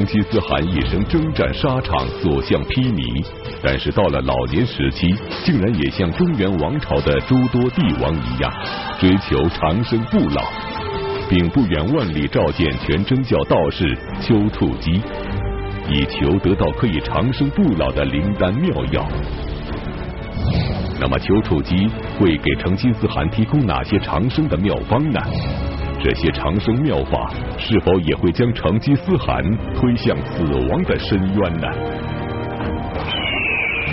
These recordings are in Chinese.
成吉思汗一生征战沙场，所向披靡，但是到了老年时期，竟然也像中原王朝的诸多帝王一样，追求长生不老，并不远万里召见全真教道士丘处机，以求得到可以长生不老的灵丹妙药。那么丘处机会给成吉思汗提供哪些长生的妙方呢？这些长生妙法是否也会将成吉思汗推向死亡的深渊呢？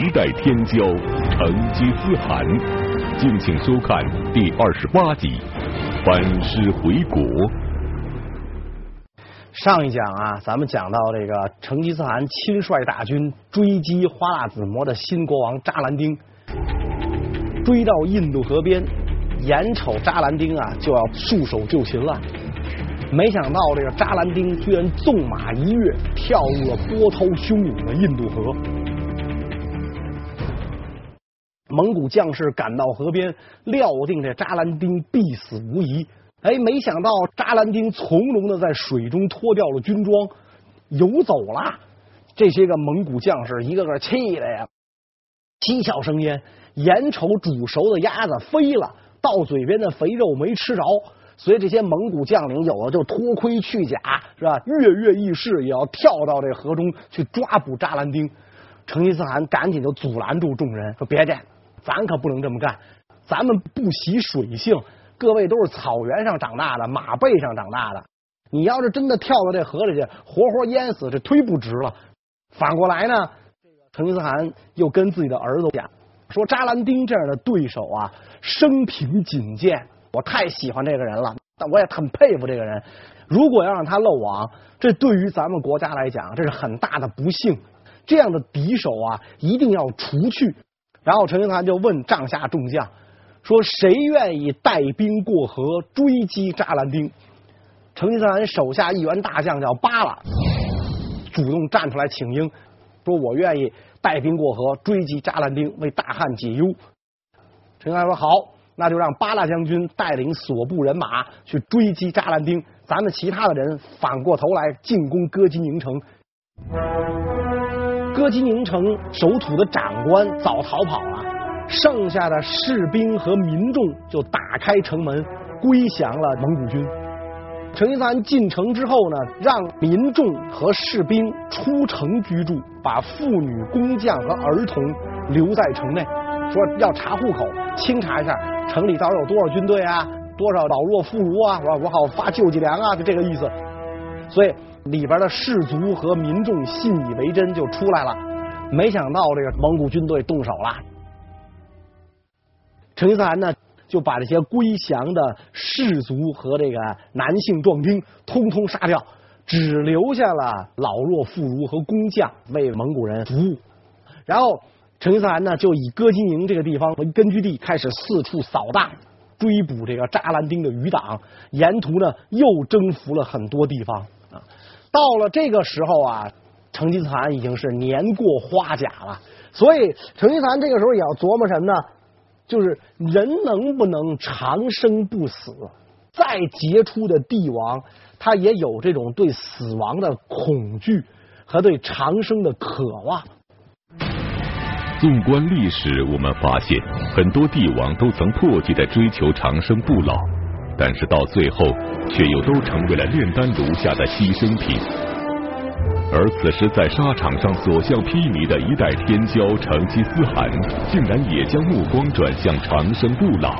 一代天骄成吉思汗，敬请收看第二十八集《班师回国》。上一讲啊，咱们讲到这个成吉思汗亲率大军追击花剌子模的新国王扎兰丁，追到印度河边。眼瞅扎兰丁啊就要束手就擒了，没想到这个扎兰丁居然纵马一跃，跳入了波涛汹涌的印度河。蒙古将士赶到河边，料定这扎兰丁必死无疑。哎，没想到扎兰丁从容的在水中脱掉了军装，游走了。这些个蒙古将士一个个气的呀，七窍生烟，眼瞅煮熟的鸭子飞了。到嘴边的肥肉没吃着，所以这些蒙古将领有的就脱盔去甲，是吧？跃跃欲试，也要跳到这河中去抓捕扎兰丁。成吉思汗赶紧就阻拦住众人，说：“别介，咱可不能这么干。咱们不习水性，各位都是草原上长大的，马背上长大的。你要是真的跳到这河里去，活活淹死，这忒不值了。反过来呢，成吉思汗又跟自己的儿子讲。”说扎兰丁这样的对手啊，生平仅见，我太喜欢这个人了，但我也很佩服这个人。如果要让他漏网，这对于咱们国家来讲，这是很大的不幸。这样的敌手啊，一定要除去。然后成吉思汗就问帐下众将，说谁愿意带兵过河追击扎兰丁？成吉思汗手下一员大将叫巴拉，主动站出来请缨，说我愿意。带兵过河追击扎兰丁，为大汉解忧。陈安说：“好，那就让巴拉将军带领所部人马去追击扎兰丁，咱们其他的人反过头来进攻哥基宁城。哥基宁城守土的长官早逃跑了，剩下的士兵和民众就打开城门归降了蒙古军。”成吉思汗进城之后呢，让民众和士兵出城居住，把妇女、工匠和儿童留在城内，说要查户口，清查一下城里到底有多少军队啊，多少老弱妇孺啊，我我好发救济粮啊，就这个意思。所以里边的士卒和民众信以为真，就出来了。没想到这个蒙古军队动手了，成吉思汗呢？就把这些归降的士卒和这个男性壮丁通通杀掉，只留下了老弱妇孺和工匠为蒙古人服务。然后成吉思汗呢，就以哥基宁这个地方为根据地，开始四处扫荡，追捕这个扎兰丁的余党。沿途呢，又征服了很多地方啊。到了这个时候啊，成吉思汗已经是年过花甲了，所以成吉思汗这个时候也要琢磨什么呢？就是人能不能长生不死？再杰出的帝王，他也有这种对死亡的恐惧和对长生的渴望。纵观历史，我们发现很多帝王都曾迫切的追求长生不老，但是到最后却又都成为了炼丹炉下的牺牲品。而此时在沙场上所向披靡的一代天骄成吉思汗，竟然也将目光转向长生不老。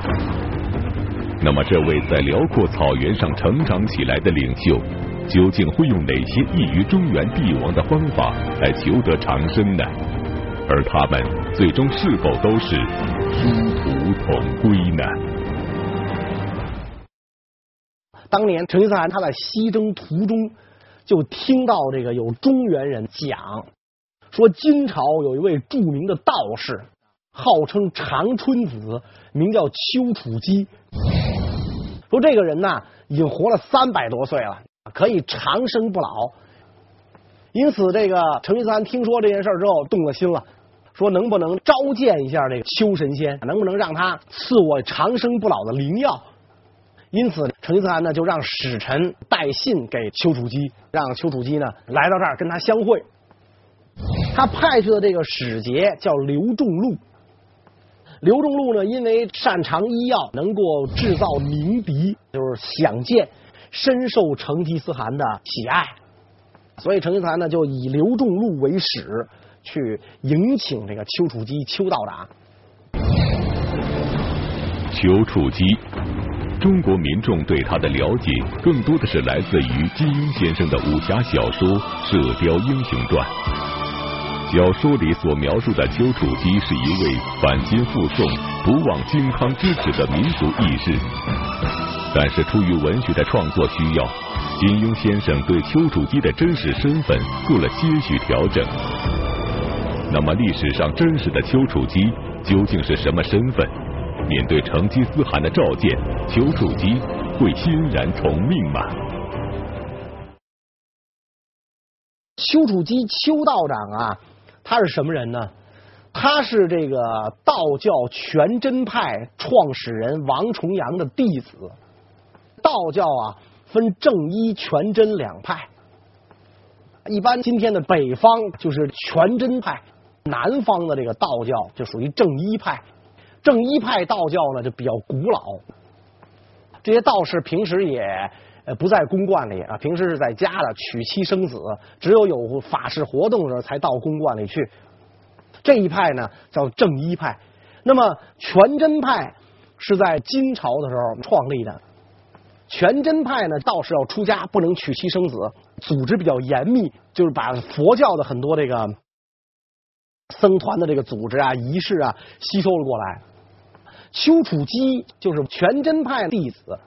那么，这位在辽阔草原上成长起来的领袖，究竟会用哪些异于中原帝王的方法来求得长生呢？而他们最终是否都是殊途同归呢？当年成吉思汗他在西征途中。就听到这个有中原人讲说，金朝有一位著名的道士，号称长春子，名叫丘处机。说这个人呢，已经活了三百多岁了，可以长生不老。因此，这个成吉思汗听说这件事之后，动了心了，说能不能召见一下这个丘神仙，能不能让他赐我长生不老的灵药？因此成吉思汗呢就让使臣带信给丘处机，让丘处机呢来到这儿跟他相会。他派去的这个使节叫刘仲禄。刘仲禄呢，因为擅长医药，能够制造鸣笛，就是响箭，深受成吉思汗的喜爱，所以成吉思汗呢就以刘仲禄为使，去迎请这个丘处机丘道长。丘处机，中国民众对他的了解更多的是来自于金庸先生的武侠小说《射雕英雄传》。小说里所描述的丘处机是一位反金复宋、不忘靖康之耻的民族义士，但是出于文学的创作需要，金庸先生对丘处机的真实身份做了些许调整。那么历史上真实的丘处机究竟是什么身份？面对成吉思汗的召见，丘处机会欣然从命吗？丘处机丘道长啊。他是什么人呢？他是这个道教全真派创始人王重阳的弟子。道教啊，分正一、全真两派。一般今天的北方就是全真派，南方的这个道教就属于正一派。正一派道教呢就比较古老，这些道士平时也呃不在宫观里啊，平时是在家的娶妻生子，只有有法事活动的时候才到宫观里去。这一派呢叫正一派，那么全真派是在金朝的时候创立的。全真派呢，道士要出家不能娶妻生子，组织比较严密，就是把佛教的很多这个僧团的这个组织啊、仪式啊吸收了过来。丘处机就是全真派弟子。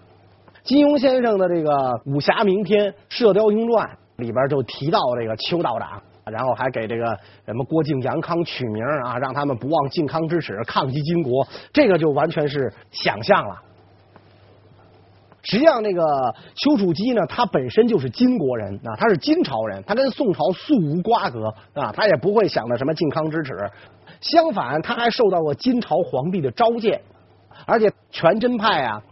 金庸先生的这个武侠名篇《射雕英传》里边就提到这个丘道长，然后还给这个什么郭靖、杨康取名啊，让他们不忘靖康之耻，抗击金国，这个就完全是想象了。实际上，那个丘处机呢，他本身就是金国人啊，他是金朝人，他跟宋朝素无瓜葛啊，他也不会想着什么靖康之耻。相反，他还受到过金朝皇帝的召见，而且全真派啊。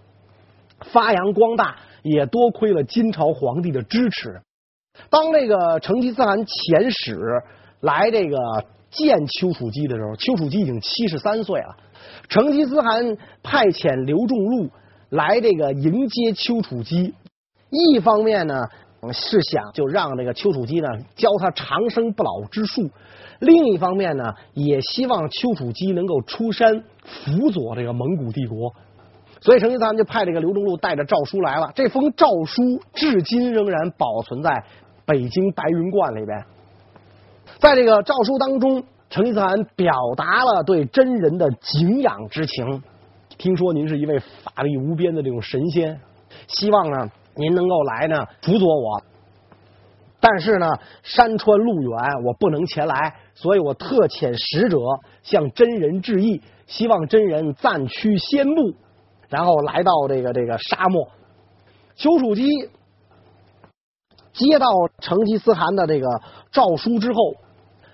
发扬光大也多亏了金朝皇帝的支持。当这个成吉思汗遣使来这个见丘处机的时候，丘处机已经七十三岁了。成吉思汗派遣刘仲禄来这个迎接丘处机，一方面呢是想就让这个丘处机呢教他长生不老之术，另一方面呢也希望丘处机能够出山辅佐这个蒙古帝国。所以成吉思汗就派这个刘仲禄带着诏书来了。这封诏书至今仍然保存在北京白云观里边。在这个诏书当中，成吉思汗表达了对真人的敬仰之情。听说您是一位法力无边的这种神仙，希望呢您能够来呢辅佐我。但是呢山川路远，我不能前来，所以我特遣使者向真人致意，希望真人暂驱仙步。然后来到这个这个沙漠，丘处机接到成吉思汗的这个诏书之后，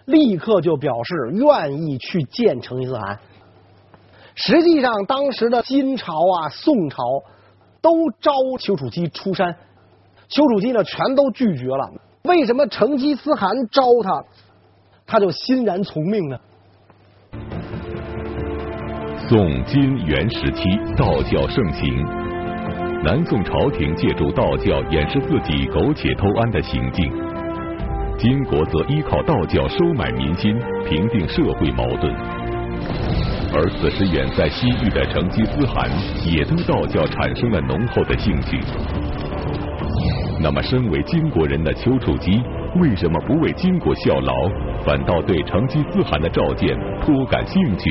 立刻就表示愿意去见成吉思汗。实际上，当时的金朝啊、宋朝都招丘处机出山，丘处机呢全都拒绝了。为什么成吉思汗招他，他就欣然从命呢？宋金元时期，道教盛行。南宋朝廷借助道教掩饰自己苟且偷安的行径，金国则依靠道教收买民心，平定社会矛盾。而此时远在西域的成吉思汗也对道教产生了浓厚的兴趣。那么，身为金国人的丘处机，为什么不为金国效劳，反倒对成吉思汗的召见颇感兴趣？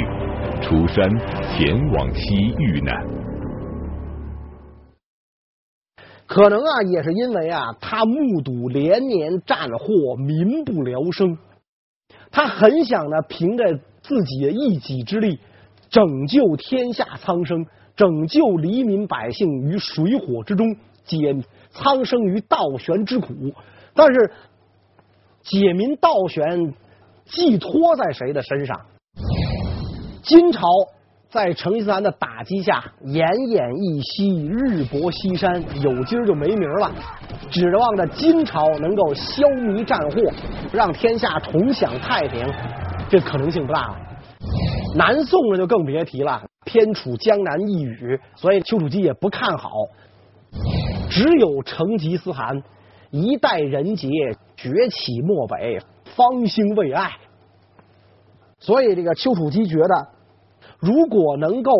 出山前往西域呢？可能啊，也是因为啊，他目睹连年战祸，民不聊生，他很想呢，凭着自己的一己之力，拯救天下苍生，拯救黎民百姓于水火之中，解苍生于倒悬之苦。但是，解民倒悬寄托在谁的身上？金朝在成吉思汗的打击下，奄奄一息，日薄西山，有今儿就没明儿了。指望着金朝能够消弭战祸，让天下重享太平，这可能性不大了。南宋呢就更别提了，偏处江南一隅，所以丘处机也不看好。只有成吉思汗一代人杰，崛起漠北，方兴未艾。所以这个丘处机觉得。如果能够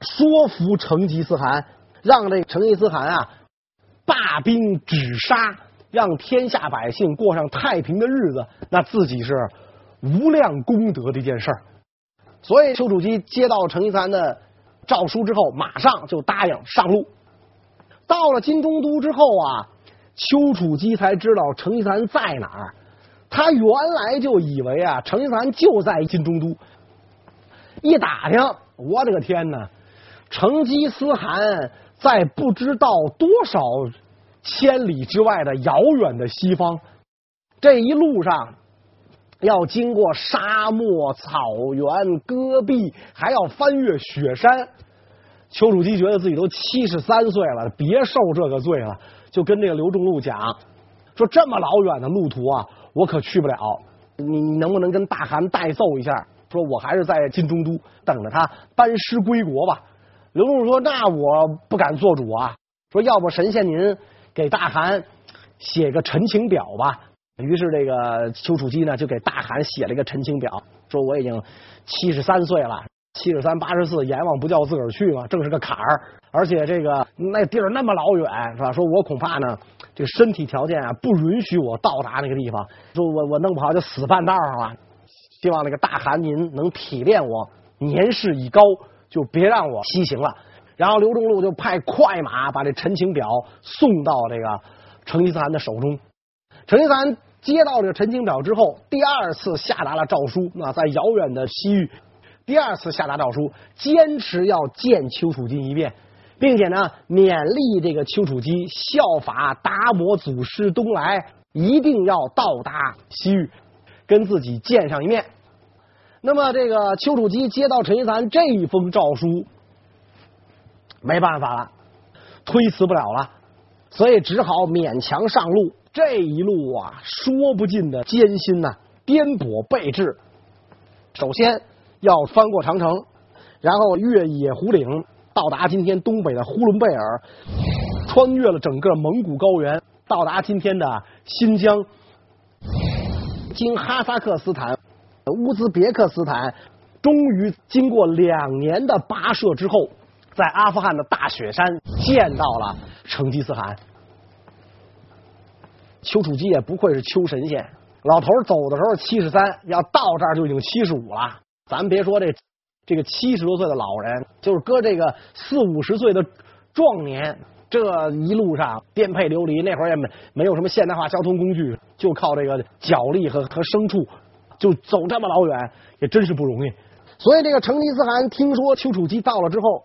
说服成吉思汗，让这成吉思汗啊罢兵止杀，让天下百姓过上太平的日子，那自己是无量功德的一件事儿。所以丘处机接到成吉思汗的诏书之后，马上就答应上路。到了金中都之后啊，丘处机才知道成吉思汗在哪儿。他原来就以为啊，成吉思汗就在金中都。一打听，我的个天哪！成吉思汗在不知道多少千里之外的遥远的西方，这一路上要经过沙漠、草原、戈壁，还要翻越雪山。丘处机觉得自己都七十三岁了，别受这个罪了，就跟这个刘仲禄讲说：“这么老远的路途啊，我可去不了，你能不能跟大汗代奏一下？”说我还是在金中都等着他班师归国吧。刘禄说：“那我不敢做主啊。”说：“要不神仙您给大汗写个陈情表吧。”于是这个丘处机呢就给大汗写了一个陈情表，说：“我已经七十三岁了，七十三八十四，阎王不叫自个儿去嘛，正是个坎儿。而且这个那地儿那么老远，是吧？说我恐怕呢，这身体条件啊不允许我到达那个地方，说我我弄不好就死半道上了。”希望那个大汗您能体谅我，年事已高，就别让我西行了。然后刘仲禄就派快马把这陈情表送到这个成吉思汗的手中。成吉思汗接到这个陈情表之后，第二次下达了诏书啊，在遥远的西域，第二次下达诏书，坚持要见丘处机一面，并且呢，勉励这个丘处机效法达摩祖师东来，一定要到达西域。跟自己见上一面，那么这个丘处机接到成吉思汗这一封诏书，没办法了，推辞不了了，所以只好勉强上路。这一路啊，说不尽的艰辛呐、颠簸备至。首先要翻过长城，然后越野狐岭，到达今天东北的呼伦贝尔，穿越了整个蒙古高原，到达今天的新疆。经哈萨克斯坦、乌兹别克斯坦，终于经过两年的跋涉之后，在阿富汗的大雪山见到了成吉思汗。丘处机也不愧是丘神仙，老头走的时候七十三，要到这儿就已经七十五了。咱别说这这个七十多岁的老人，就是搁这个四五十岁的壮年。这一路上颠沛流离，那会儿也没没有什么现代化交通工具，就靠这个脚力和和牲畜，就走这么老远，也真是不容易。所以这个成吉思汗听说丘处机到了之后，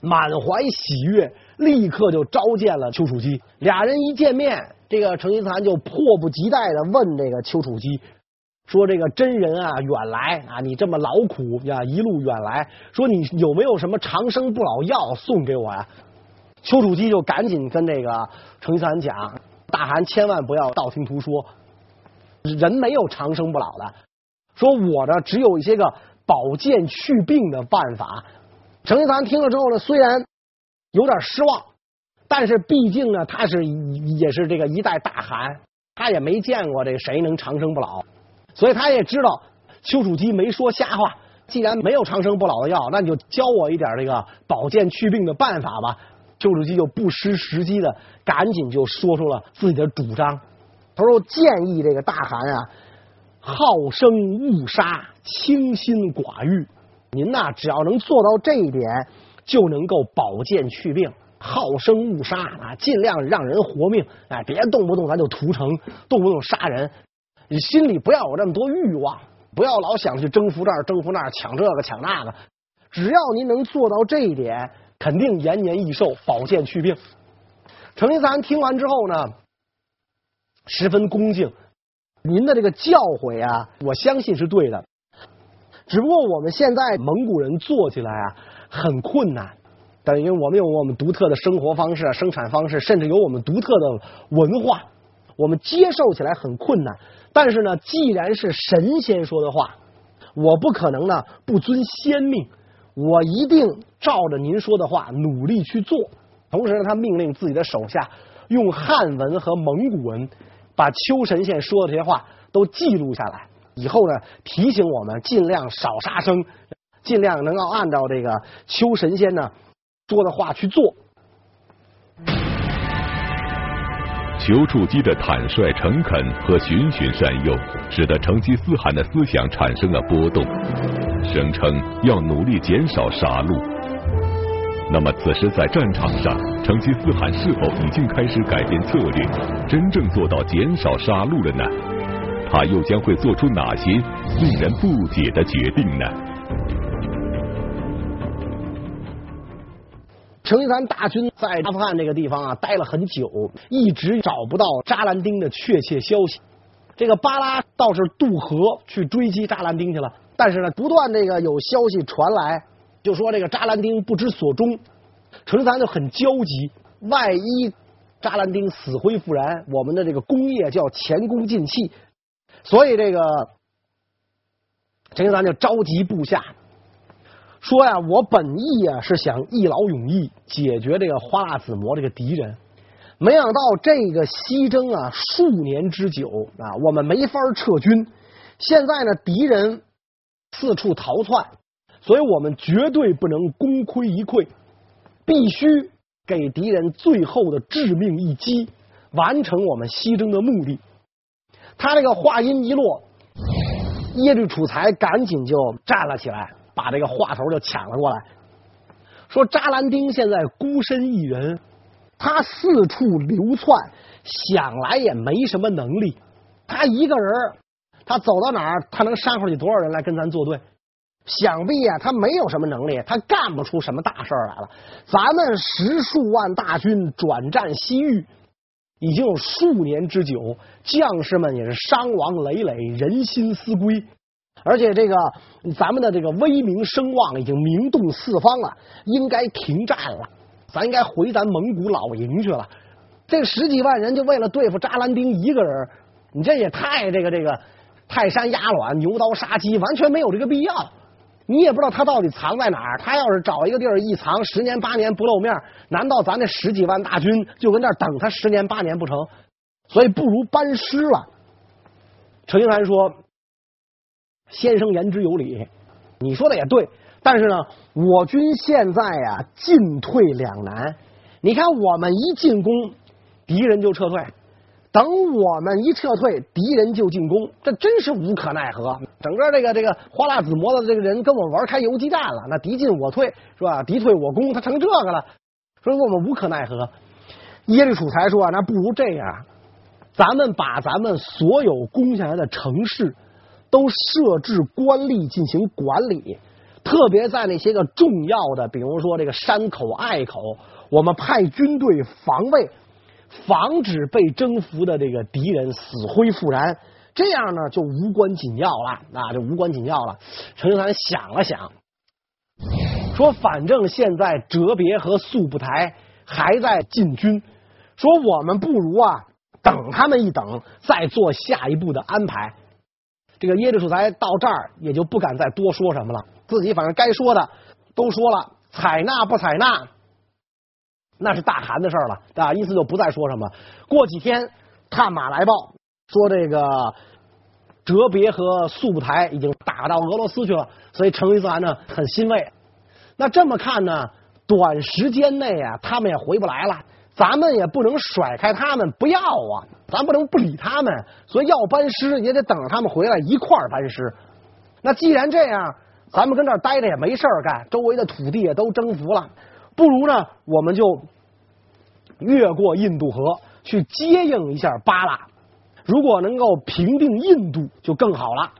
满怀喜悦，立刻就召见了丘处机。俩人一见面，这个成吉思汗就迫不及待的问这个丘处机，说：“这个真人啊，远来啊，你这么劳苦呀，一路远来，说你有没有什么长生不老药送给我呀？”丘处机就赶紧跟这个成吉思汗讲：“大汗千万不要道听途说，人没有长生不老的。说我呢，只有一些个保健祛病的办法。”成吉思汗听了之后呢，虽然有点失望，但是毕竟呢，他是也是这个一代大汗，他也没见过这谁能长生不老，所以他也知道丘处机没说瞎话。既然没有长生不老的药，那你就教我一点这个保健祛病的办法吧。丘处机就不失时机的，赶紧就说出了自己的主张。他说：“建议这个大汗啊，好生勿杀，清心寡欲。您呐，只要能做到这一点，就能够保健祛病。好生勿杀啊，尽量让人活命。哎，别动不动咱就屠城，动不动杀人。你心里不要有这么多欲望，不要老想去征服这儿、征服那儿，抢这个抢那个。只要您能做到这一点。”肯定延年益寿，保健祛病。成吉思汗听完之后呢，十分恭敬。您的这个教诲啊，我相信是对的。只不过我们现在蒙古人做起来啊很困难，等于我们有我们独特的生活方式、生产方式，甚至有我们独特的文化，我们接受起来很困难。但是呢，既然是神仙说的话，我不可能呢不遵先命，我一定照着您说的话努力去做。同时呢，他命令自己的手下用汉文和蒙古文把秋神仙说的这些话都记录下来，以后呢提醒我们尽量少杀生，尽量能够按照这个秋神仙呢说的话去做。丘处机的坦率诚恳和循循善诱，使得成吉思汗的思想产生了波动，声称要努力减少杀戮。那么，此时在战场上，成吉思汗是否已经开始改变策略，真正做到减少杀戮了呢？他又将会做出哪些令人不解的决定呢？成吉思汗大军在阿富汗这个地方啊待了很久，一直找不到扎兰丁的确切消息。这个巴拉倒是渡河去追击扎兰丁去了，但是呢，不断这个有消息传来。就说这个扎兰丁不知所终，成吉思汗就很焦急。万一扎兰丁死灰复燃，我们的这个功业就要前功尽弃。所以这个成吉思汗就召集部下，说呀：“我本意啊是想一劳永逸解决这个花剌子模这个敌人，没想到这个西征啊数年之久啊，我们没法撤军。现在呢，敌人四处逃窜。”所以我们绝对不能功亏一篑，必须给敌人最后的致命一击，完成我们西征的目的。他这个话音一落，耶律楚材赶紧就站了起来，把这个话头就抢了过来，说扎兰丁现在孤身一人，他四处流窜，想来也没什么能力。他一个人，他走到哪儿，他能杀出去多少人来跟咱作对？想必啊，他没有什么能力，他干不出什么大事来了。咱们十数万大军转战西域，已经有数年之久，将士们也是伤亡累累，人心思归。而且这个咱们的这个威名声望已经名动四方了，应该停战了，咱应该回咱蒙古老营去了。这十几万人就为了对付扎兰丁一个人，你这也太这个这个泰山压卵，牛刀杀鸡，完全没有这个必要。你也不知道他到底藏在哪儿。他要是找一个地儿一藏，十年八年不露面，难道咱这十几万大军就跟那等他十年八年不成？所以不如班师了。成吉思汗说：“先生言之有理，你说的也对。但是呢，我军现在啊进退两难。你看，我们一进攻，敌人就撤退。”等我们一撤退，敌人就进攻，这真是无可奈何。整个这个这个花剌子模的这个人跟我玩开游击战了，那敌进我退是吧？敌退我攻，他成这个了，所以我们无可奈何。耶律楚材说：“那不如这样，咱们把咱们所有攻下来的城市都设置官吏进行管理，特别在那些个重要的，比如说这个山口、隘口，我们派军队防卫。”防止被征服的这个敌人死灰复燃，这样呢就无关紧要了，那就无关紧要了。成吉思汗想了想，说：“反正现在哲别和速不台还在进军，说我们不如啊等他们一等，再做下一步的安排。”这个耶律楚材到这儿也就不敢再多说什么了，自己反正该说的都说了，采纳不采纳。那是大汗的事儿了，啊，因此就不再说什么。过几天，探马来报说，这个哲别和速不台已经打到俄罗斯去了，所以成吉思汗呢很欣慰。那这么看呢，短时间内啊，他们也回不来了，咱们也不能甩开他们不要啊，咱不能不理他们，所以要班师也得等着他们回来一块儿班师。那既然这样，咱们跟这儿待着也没事儿干，周围的土地也都征服了。不如呢，我们就越过印度河去接应一下巴拉。如果能够平定印度，就更好了。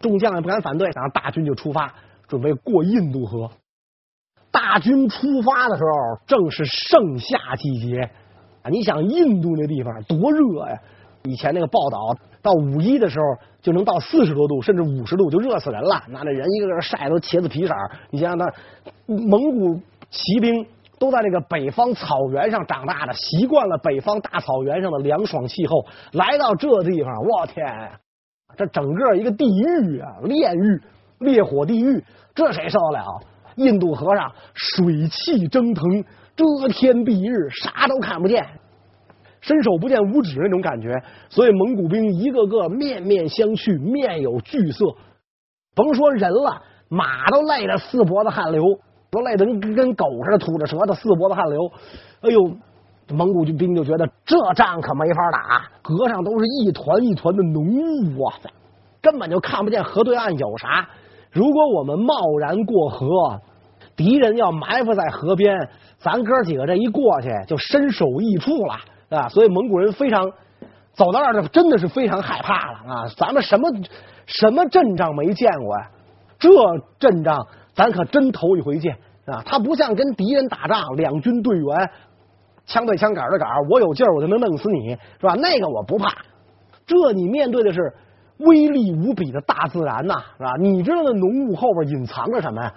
众将也不敢反对，然后大军就出发，准备过印度河。大军出发的时候，正是盛夏季节啊！你想，印度那地方多热呀，以前那个报道，到五一的时候就能到四十多度，甚至五十度，就热死人了。那那人一个个晒都茄子皮色儿。你想想，那蒙古骑兵都在那个北方草原上长大的，习惯了北方大草原上的凉爽气候，来到这地方，我天，这整个一个地狱啊，炼狱、烈火地狱，这谁受得了？印度和尚水汽蒸腾，遮天蔽日，啥都看不见。伸手不见五指那种感觉，所以蒙古兵一个个面面相觑，面有惧色。甭说人了，马都累得四脖子汗流，都累得跟跟狗似的，吐着舌头，四脖子汗流。哎呦，蒙古军兵就觉得这仗可没法打，河上都是一团一团的浓雾啊，根本就看不见河对岸有啥。如果我们贸然过河，敌人要埋伏在河边，咱哥几个这一过去就身首异处了。啊，所以蒙古人非常走到那儿，真的是非常害怕了啊！咱们什么什么阵仗没见过呀？这阵仗咱可真头一回见啊！他不像跟敌人打仗，两军队员枪对枪，杆对杆，我有劲儿我就能弄死你，是吧？那个我不怕。这你面对的是威力无比的大自然呐，是吧？你知道那浓雾后边隐藏着什么呀？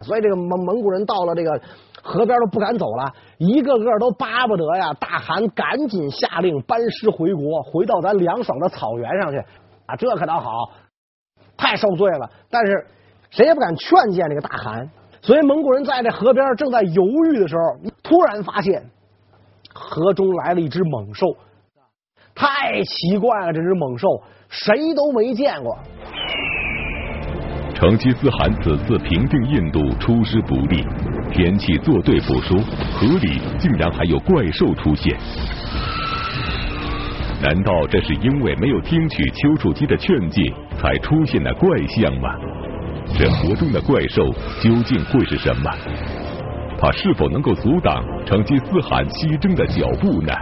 所以这个蒙蒙古人到了这个。河边都不敢走了，一个个都巴不得呀！大汗赶紧下令班师回国，回到咱凉爽的草原上去啊！这可倒好，太受罪了。但是谁也不敢劝谏这个大汗，所以蒙古人在这河边正在犹豫的时候，突然发现河中来了一只猛兽，太奇怪了！这只猛兽谁都没见过。成吉思汗此次平定印度出师不利，天气作对不说，河里竟然还有怪兽出现。难道这是因为没有听取丘处机的劝诫才出现的怪象吗？这河中的怪兽究竟会是什么？它是否能够阻挡成吉思汗西征的脚步呢？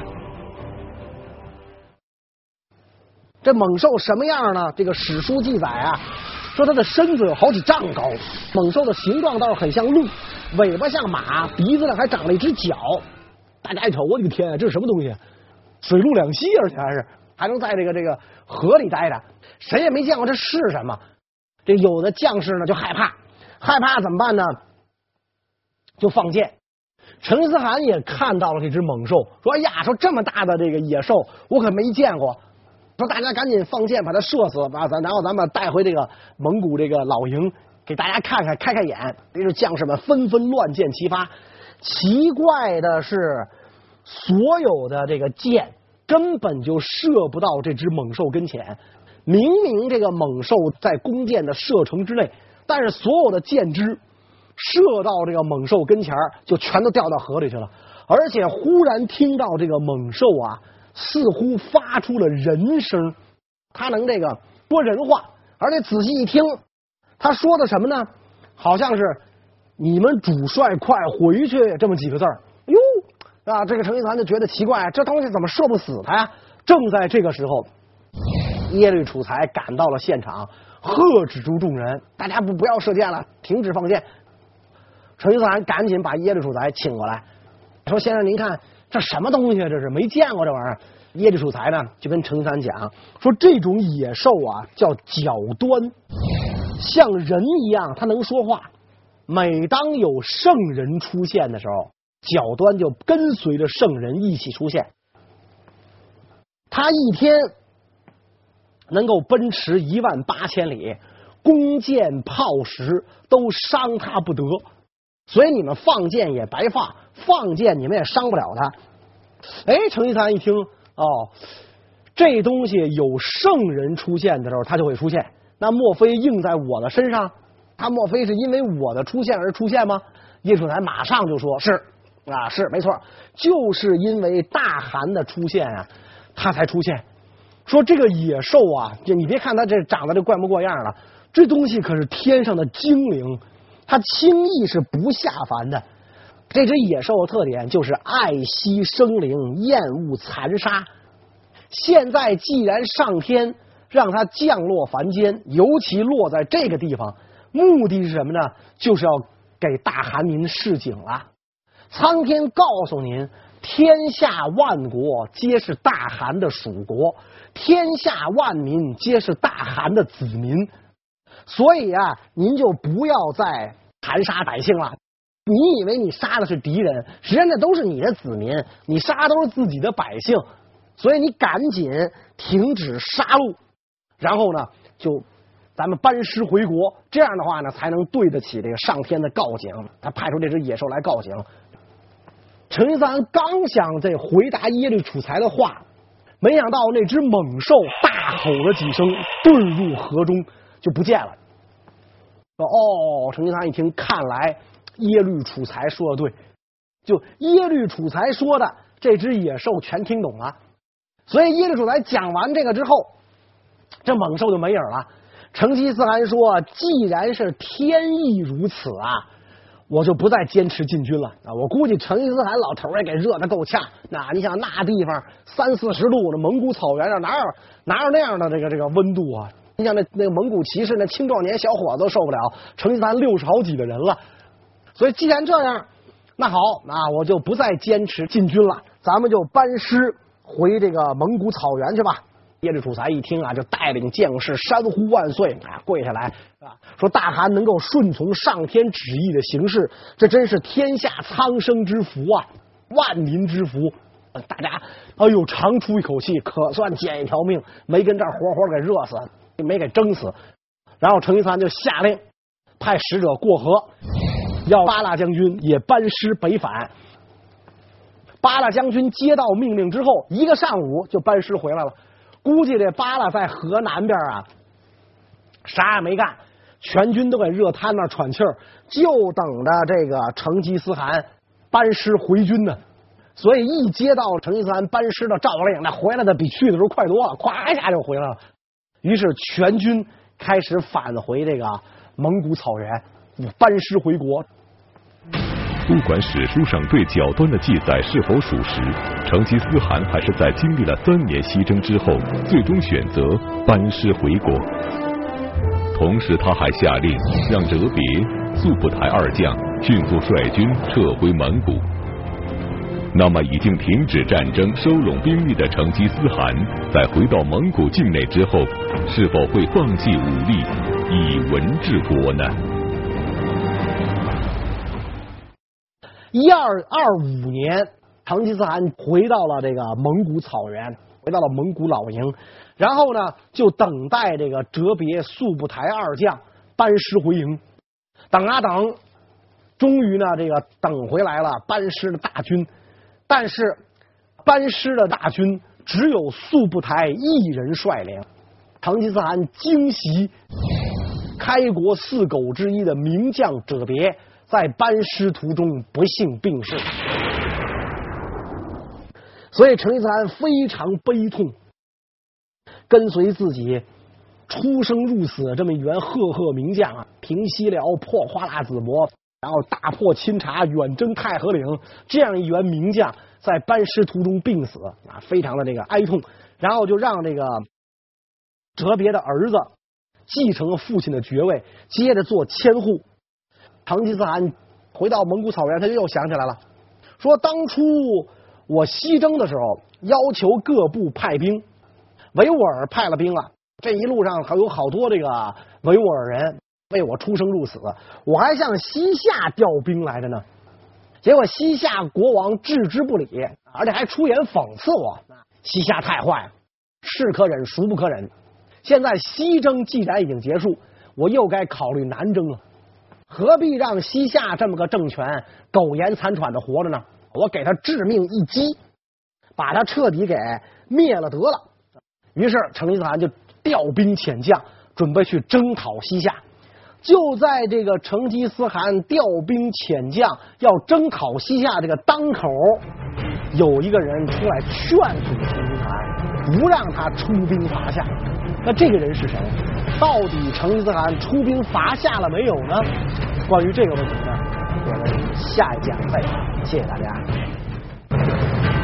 这猛兽什么样呢？这个史书记载啊。说它的身子有好几丈高，猛兽的形状倒是很像鹿，尾巴像马，鼻子上还长了一只角。大家一瞅，我的个天啊，这是什么东西？水陆两栖，而且还是还能在这个这个河里待着，谁也没见过这是什么。这有的将士呢就害怕，害怕怎么办呢？就放箭。成吉思汗也看到了这只猛兽，说：“哎呀，说这么大的这个野兽，我可没见过。”说大家赶紧放箭把它射死把，咱然后咱们带回这个蒙古这个老营，给大家看看开开眼。于是将士们纷纷乱箭齐发。奇怪的是，所有的这个箭根本就射不到这只猛兽跟前。明明这个猛兽在弓箭的射程之内，但是所有的箭支射到这个猛兽跟前就全都掉到河里去了。而且忽然听到这个猛兽啊。似乎发出了人声，他能这个说人话，而且仔细一听，他说的什么呢？好像是你们主帅快回去这么几个字儿。哟啊，这个成吉思汗就觉得奇怪，这东西怎么射不死他呀？正在这个时候，耶律楚材赶到了现场，喝止住众人，大家不不要射箭了，停止放箭。成吉思汗赶紧把耶律楚材请过来，说：“先生，您看。”这什么东西啊？这是没见过这玩意儿。耶律楚材呢，就跟程三讲说，这种野兽啊叫角端，像人一样，它能说话。每当有圣人出现的时候，角端就跟随着圣人一起出现。他一天能够奔驰一万八千里，弓箭炮石都伤他不得。所以你们放箭也白放，放箭你们也伤不了他。哎，成吉思汗一听，哦，这东西有圣人出现的时候，他就会出现。那莫非应在我的身上？他莫非是因为我的出现而出现吗？叶楚材马上就说：“是啊，是没错，就是因为大汗的出现啊，他才出现。说这个野兽啊，就你别看它这长得这怪模怪样的，这东西可是天上的精灵。”他轻易是不下凡的。这只野兽的特点就是爱惜生灵，厌恶残杀。现在既然上天让它降落凡间，尤其落在这个地方，目的是什么呢？就是要给大汗民示警了。苍天告诉您，天下万国皆是大汗的属国，天下万民皆是大汗的子民。所以啊，您就不要再残杀百姓了。你以为你杀的是敌人，实际上那都是你的子民，你杀都是自己的百姓。所以你赶紧停止杀戮，然后呢，就咱们班师回国。这样的话呢，才能对得起这个上天的告警。他派出这只野兽来告警。成吉思汗刚想这回答耶律楚材的话，没想到那只猛兽大吼了几声，遁入河中就不见了。哦，成吉思汗一听，看来耶律楚材说的对，就耶律楚材说的，这只野兽全听懂了。所以耶律楚材讲完这个之后，这猛兽就没影了。成吉思汗说：“既然是天意如此啊。”我就不再坚持进军了啊！我估计成吉思汗老头也给热的够呛。那你想那地方三四十度，那蒙古草原上哪有哪有那样的这个这个温度啊？你想那那个蒙古骑士那青壮年小伙子都受不了，成吉思汗六十好几的人了。所以既然这样，那好，那我就不再坚持进军了，咱们就班师回这个蒙古草原去吧。耶律楚材一听啊，就带领将士山呼万岁啊，跪下来啊，说大汗能够顺从上天旨意的行事，这真是天下苍生之福啊，万民之福。大家哎呦，长出一口气，可算捡一条命，没跟这儿活活给热死，没给蒸死。然后成吉思汗就下令派使者过河，要巴剌将军也班师北返。巴剌将军接到命令之后，一个上午就班师回来了。估计这巴剌在河南边啊，啥也没干，全军都在热瘫那喘气儿，就等着这个成吉思汗班师回军呢。所以一接到成吉思汗班师的诏令，那回来的比去的时候快多了，咵一下就回来了。于是全军开始返回这个蒙古草原，班师回国。不管史书上对角端的记载是否属实，成吉思汗还是在经历了三年西征之后，最终选择班师回国。同时，他还下令让哲别、速不台二将迅速率军撤回蒙古。那么，已经停止战争、收拢兵力的成吉思汗，在回到蒙古境内之后，是否会放弃武力，以文治国呢？一二二五年，成吉思汗回到了这个蒙古草原，回到了蒙古老营，然后呢，就等待这个哲别、速不台二将班师回营。等啊等，终于呢，这个等回来了班师的大军，但是班师的大军只有速不台一人率领。成吉思汗惊袭开国四狗之一的名将哲别。在班师途中不幸病逝，所以成吉思汗非常悲痛，跟随自己出生入死这么一员赫赫名将啊，平西辽、破花剌子模，然后大破钦察、远征太和岭，这样一员名将在班师途中病死啊，非常的这个哀痛，然后就让这个哲别的儿子继承了父亲的爵位，接着做千户。成吉思汗回到蒙古草原，他就又想起来了，说当初我西征的时候，要求各部派兵，维吾尔派了兵了，这一路上还有好多这个维吾尔人为我出生入死，我还向西夏调兵来着呢，结果西夏国王置之不理，而且还出言讽刺我，西夏太坏了，是可忍，孰不可忍。现在西征既然已经结束，我又该考虑南征了。何必让西夏这么个政权苟延残喘的活着呢？我给他致命一击，把他彻底给灭了得了。于是成吉思汗就调兵遣将，准备去征讨西夏。就在这个成吉思汗调兵遣将要征讨西夏这个当口，有一个人出来劝阻成吉思汗，不让他出兵伐夏。那这个人是谁？到底成吉思汗出兵伐夏了没有呢？关于这个问题呢，我们下一讲再讲。谢谢大家。